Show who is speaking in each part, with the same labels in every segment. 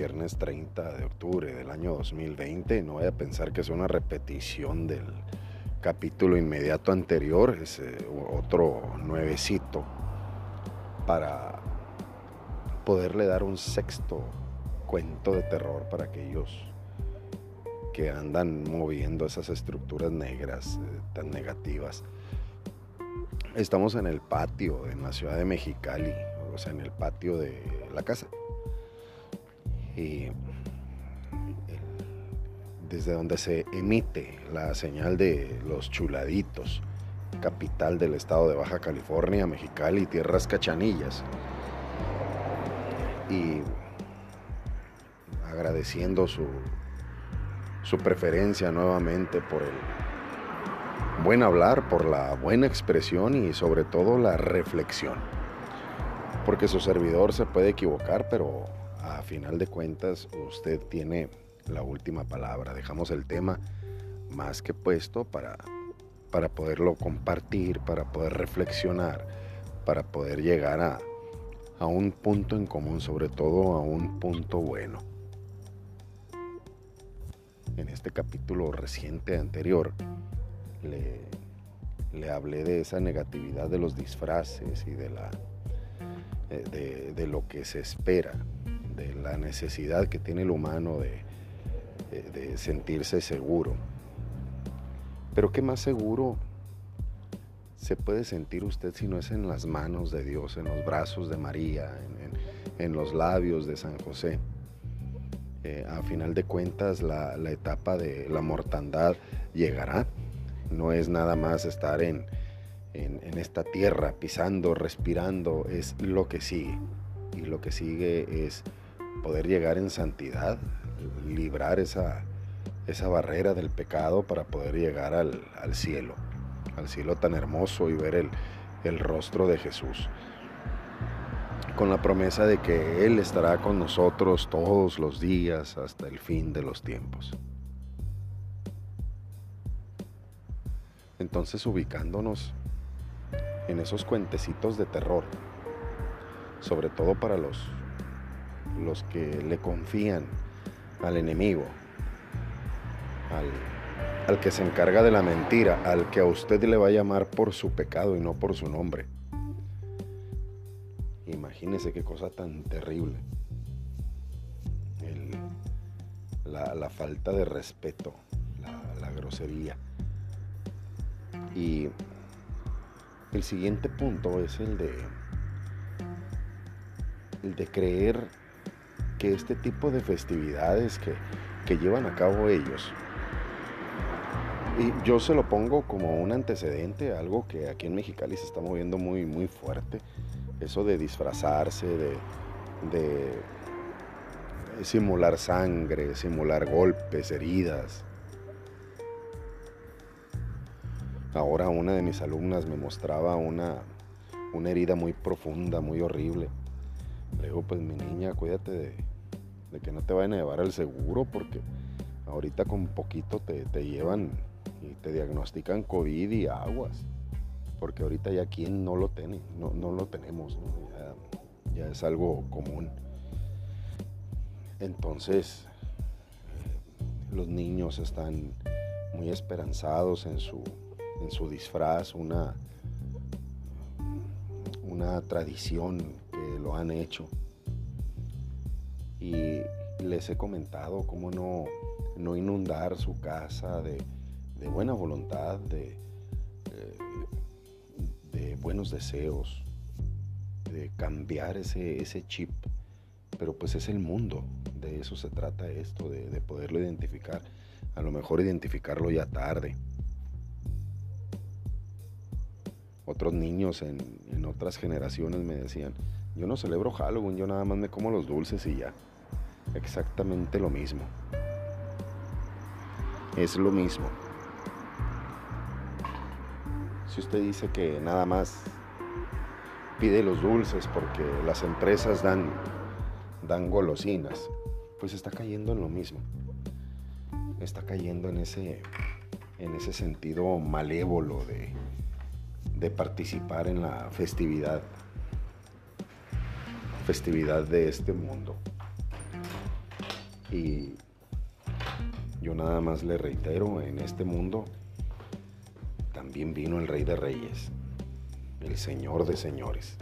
Speaker 1: viernes 30 de octubre del año 2020. No voy a pensar que es una repetición del capítulo inmediato anterior, es eh, otro nuevecito para poderle dar un sexto cuento de terror para aquellos que andan moviendo esas estructuras negras eh, tan negativas. Estamos en el patio en la ciudad de Mexicali, o sea, en el patio de la casa. Y desde donde se emite la señal de los chuladitos, capital del estado de Baja California, Mexicali, tierras cachanillas. Y agradeciendo su, su preferencia nuevamente por el buen hablar, por la buena expresión y sobre todo la reflexión. Porque su servidor se puede equivocar, pero final de cuentas usted tiene la última palabra. Dejamos el tema más que puesto para, para poderlo compartir, para poder reflexionar, para poder llegar a, a un punto en común, sobre todo a un punto bueno. En este capítulo reciente anterior le, le hablé de esa negatividad de los disfraces y de, la, eh, de, de lo que se espera, la necesidad que tiene el humano de, de sentirse seguro. Pero ¿qué más seguro se puede sentir usted si no es en las manos de Dios, en los brazos de María, en, los labios de San José? Eh, a final de cuentas la, etapa de la mortandad llegará. No es nada más estar en, en esta tierra pisando, respirando, es lo que sigue. Y lo que sigue es poder llegar en santidad, librar esa, esa barrera del pecado para poder llegar al, cielo, al cielo tan hermoso y ver el, el rostro de Jesús. Con la promesa de que Él estará con nosotros todos los días hasta el fin de los tiempos. Entonces ubicándonos en esos cuentecitos de terror, sobre todo para los, los que le confían al enemigo, al, que se encarga de la mentira, al que a usted le va a llamar por su pecado y no por su nombre. Imagínese qué cosa tan terrible. la, falta de respeto, la, la grosería. Y el siguiente punto es el de el de creer que este tipo de festividades que, llevan a cabo ellos, y yo se lo pongo como un antecedente, algo que aquí en Mexicali se está moviendo muy, muy fuerte, eso de disfrazarse, de, de simular sangre, simular golpes, heridas. Ahora una de mis alumnas me mostraba una, una herida muy profunda, muy horrible. Le digo, pues mi niña, cuídate de, de que no te vayan a llevar al seguro porque ahorita con poquito te, llevan y te diagnostican COVID y aguas. Porque ahorita ya quien no lo tiene, no, lo tenemos, Ya, es algo común. Entonces, los niños están muy esperanzados en su, en su disfraz, una, una tradición que lo han hecho y les he comentado cómo no, no inundar su casa de, buena voluntad, de, eh, de, buenos deseos, de cambiar ese, ese chip. Pero pues es el mundo, de eso se trata esto, de, poderlo identificar. A lo mejor identificarlo ya tarde. Otros niños en, en otras generaciones me decían, yo no celebro Halloween, yo nada más me como los dulces y ya exactamente lo mismo. Es lo mismo. Si usted dice que nada más pide los dulces porque las empresas dan, dan golosinas, pues está cayendo en lo mismo. Está cayendo en ese, en ese sentido malévolo de, de participar en la festividad, festividad de este mundo. Y yo nada más le reitero, en este mundo también vino el Rey de Reyes, el Señor de Señores.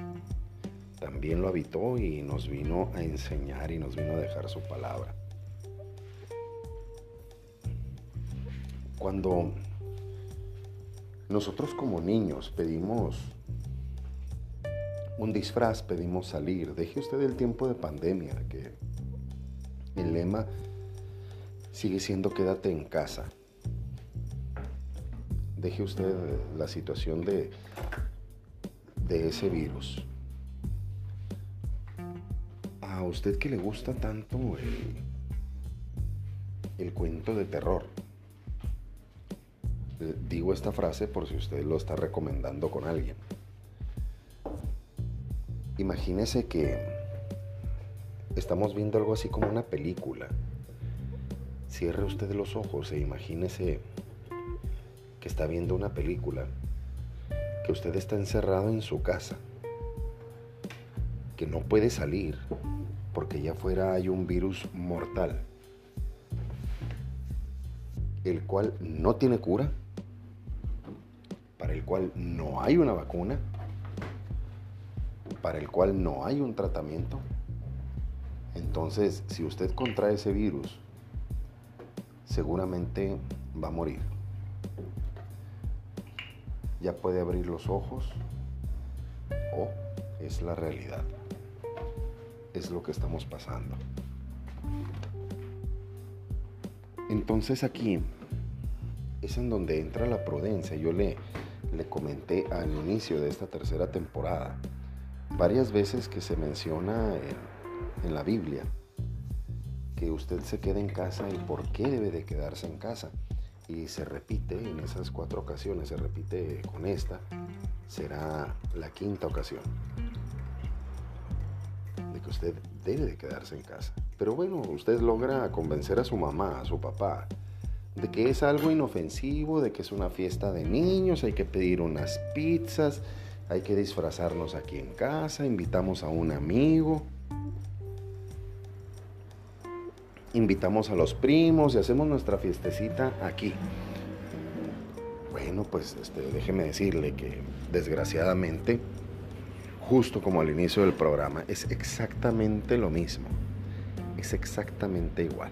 Speaker 1: También lo habitó y nos vino a enseñar y nos vino a dejar su palabra. Cuando nosotros como niños pedimos un disfraz, pedimos salir, deje usted el tiempo de pandemia, que el lema sigue siendo quédate en casa. Deje usted la situación de, de ese virus. A usted que le gusta tanto el, el cuento de terror. Eh, digo esta frase por si usted lo está recomendando con alguien. Imagínese que estamos viendo algo así como una película Cierre usted los ojos e imagínese que está viendo una película, que usted está encerrado en su casa, que no puede salir porque ya fuera hay un virus mortal, el cual no tiene cura, para el cual no hay una vacuna, para el cual no hay un tratamiento. Entonces, si usted contrae ese virus seguramente va a morir. Ya puede abrir los ojos o es la realidad. Es lo que estamos pasando. Entonces aquí es en donde entra la prudencia. Yo le, le comenté al inicio de esta tercera temporada varias veces que se menciona en, en la Biblia que usted se quede en casa y por qué debe de quedarse en casa. Y se repite en esas cuatro ocasiones, se repite con esta, será la quinta ocasión de que usted debe de quedarse en casa. Pero bueno, usted logra convencer a su mamá, a su papá, de que es algo inofensivo, de que es una fiesta de niños, hay que pedir unas pizzas, hay que disfrazarnos aquí en casa, invitamos a un amigo. Invitamos a los primos y hacemos nuestra fiestecita aquí. Bueno, pues este, déjeme decirle que desgraciadamente, justo como al inicio del programa, es exactamente lo mismo. Es exactamente igual.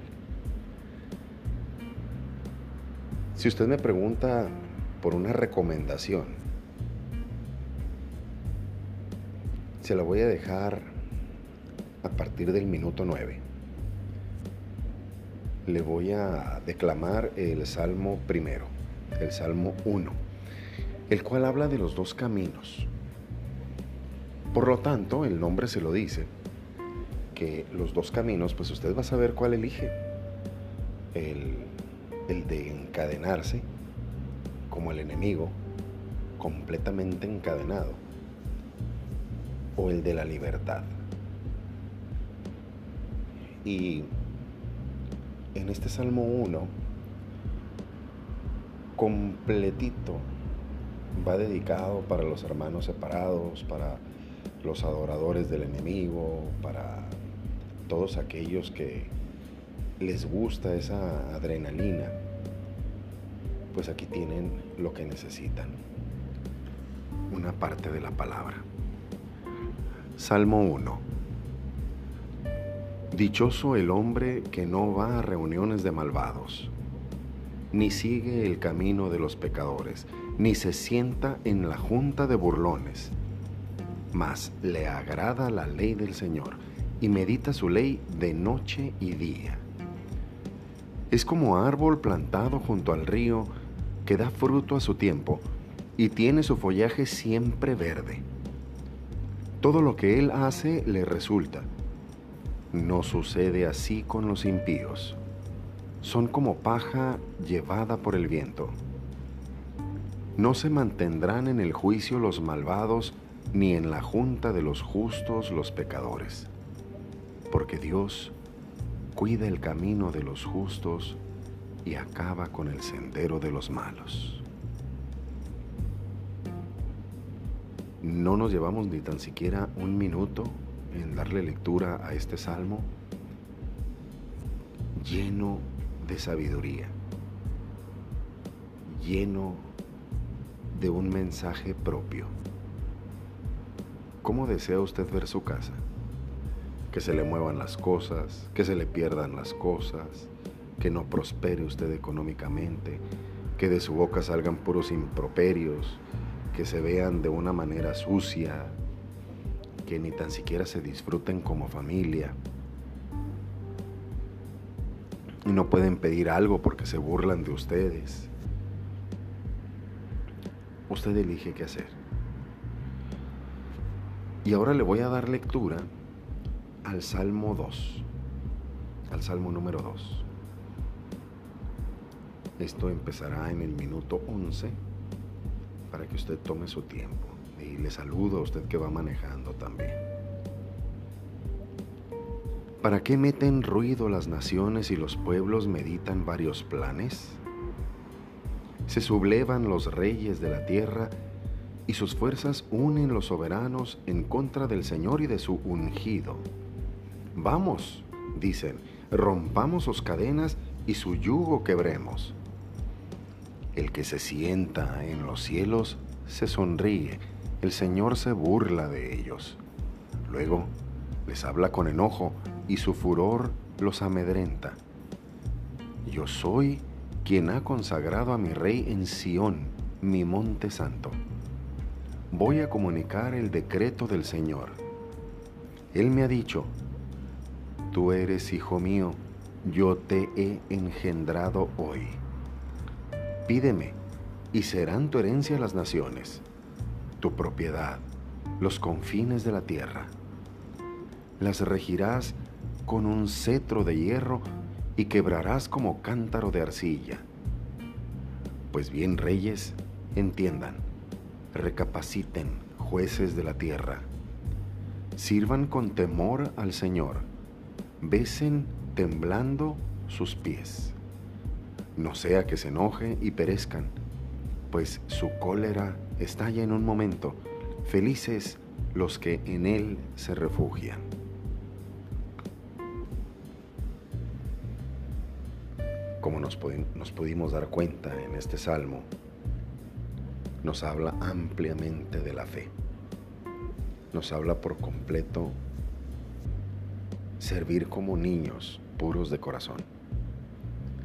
Speaker 1: Si usted me pregunta por una recomendación, se la voy a dejar a partir del minuto 9 le voy a declamar el Salmo primero, el Salmo 1, el cual habla de los dos caminos. Por lo tanto, el nombre se lo dice, que los dos caminos, pues usted va a saber cuál elige. El, el de encadenarse como el enemigo, completamente encadenado, o el de la libertad. Y en este Salmo 1, completito, va dedicado para los hermanos separados, para los adoradores del enemigo, para todos aquellos que les gusta esa adrenalina, pues aquí tienen lo que necesitan, una parte de la palabra. Salmo 1. Dichoso el hombre que no va a reuniones de malvados, ni sigue el camino de los pecadores, ni se sienta en la junta de burlones, mas le agrada la ley del Señor y medita su ley de noche y día. Es como árbol plantado junto al río que da fruto a su tiempo y tiene su follaje siempre verde. Todo lo que él hace le resulta no sucede así con los impíos. Son como paja llevada por el viento. No se mantendrán en el juicio los malvados, ni en la junta de los justos los pecadores. Porque Dios cuida el camino de los justos y acaba con el sendero de los malos. No nos llevamos ni tan siquiera un minuto en darle lectura a este salmo lleno de sabiduría, lleno de un mensaje propio. ¿Cómo desea usted ver su casa? Que se le muevan las cosas, que se le pierdan las cosas, que no prospere usted económicamente, que de su boca salgan puros improperios, que se vean de una manera sucia, que ni tan siquiera se disfruten como familia. Y no pueden pedir algo porque se burlan de ustedes. Usted elige qué hacer. Y ahora le voy a dar lectura al Salmo 2, al Salmo número 2. Esto empezará en el minuto 11 para que usted tome su tiempo. Y le saludo a usted que va manejando también. ¿Para qué meten ruido las naciones y los pueblos meditan varios planes? Se sublevan los reyes de la tierra y sus fuerzas unen los soberanos en contra del Señor y de su ungido. Vamos, dicen, rompamos sus cadenas y su yugo quebremos. El que se sienta en los cielos se sonríe, el Señor se burla de ellos. Luego les habla con enojo y su furor los amedrenta. Yo soy quien ha consagrado a mi rey en Sión, mi monte santo. Voy a comunicar el decreto del Señor. Él me ha dicho, tú eres hijo mío, yo te he engendrado hoy. Pídeme, y serán tu herencia las naciones, tu propiedad, los confines de la tierra. Las regirás con un cetro de hierro y quebrarás como cántaro de arcilla. Pues bien, reyes, entiendan, recapaciten, jueces de la tierra, sirvan con temor al Señor, besen temblando sus pies no sea que se enoje y perezcan, pues su cólera estalla en un momento, felices los que en él se refugian. Como nos, nos pudimos dar cuenta en este salmo, nos habla ampliamente de la fe. Nos habla por completo servir como niños puros de corazón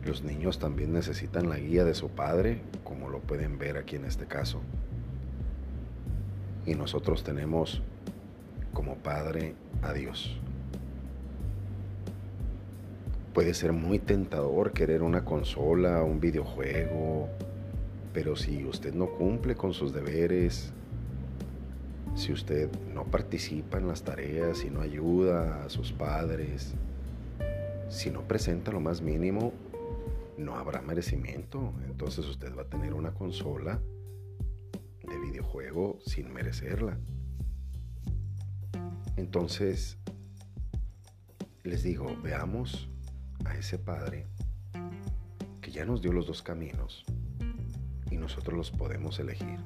Speaker 1: los niños también necesitan la guía de su padre, como lo pueden ver aquí en este caso. Y nosotros tenemos como padre a Dios. Puede ser muy tentador querer una consola, un videojuego, pero si usted no cumple con sus deberes, si usted no participa en las tareas, si no ayuda a sus padres, si no presenta lo más mínimo, no habrá merecimiento. Entonces usted va a tener una consola de videojuego sin merecerla. Entonces, les digo, veamos a ese Padre que ya nos dio los dos caminos y nosotros los podemos elegir.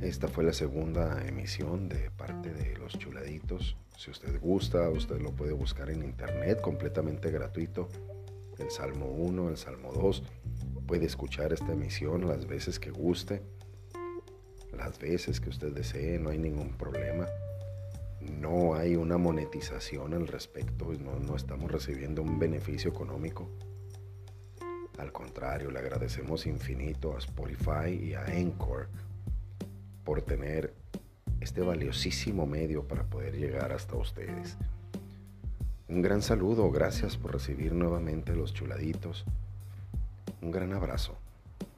Speaker 1: Esta fue la segunda emisión de parte de Los Chuladitos. Si usted gusta, usted lo puede buscar en internet completamente gratuito. El Salmo 1, el Salmo 2. Puede escuchar esta emisión las veces que guste, las veces que usted desee, no hay ningún problema. No hay una monetización al respecto, no, no estamos recibiendo un beneficio económico. Al contrario, le agradecemos infinito a Spotify y a Encore por tener este valiosísimo medio para poder llegar hasta ustedes. Un gran saludo, gracias por recibir nuevamente los chuladitos. Un gran abrazo.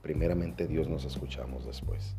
Speaker 1: Primeramente Dios nos escuchamos después.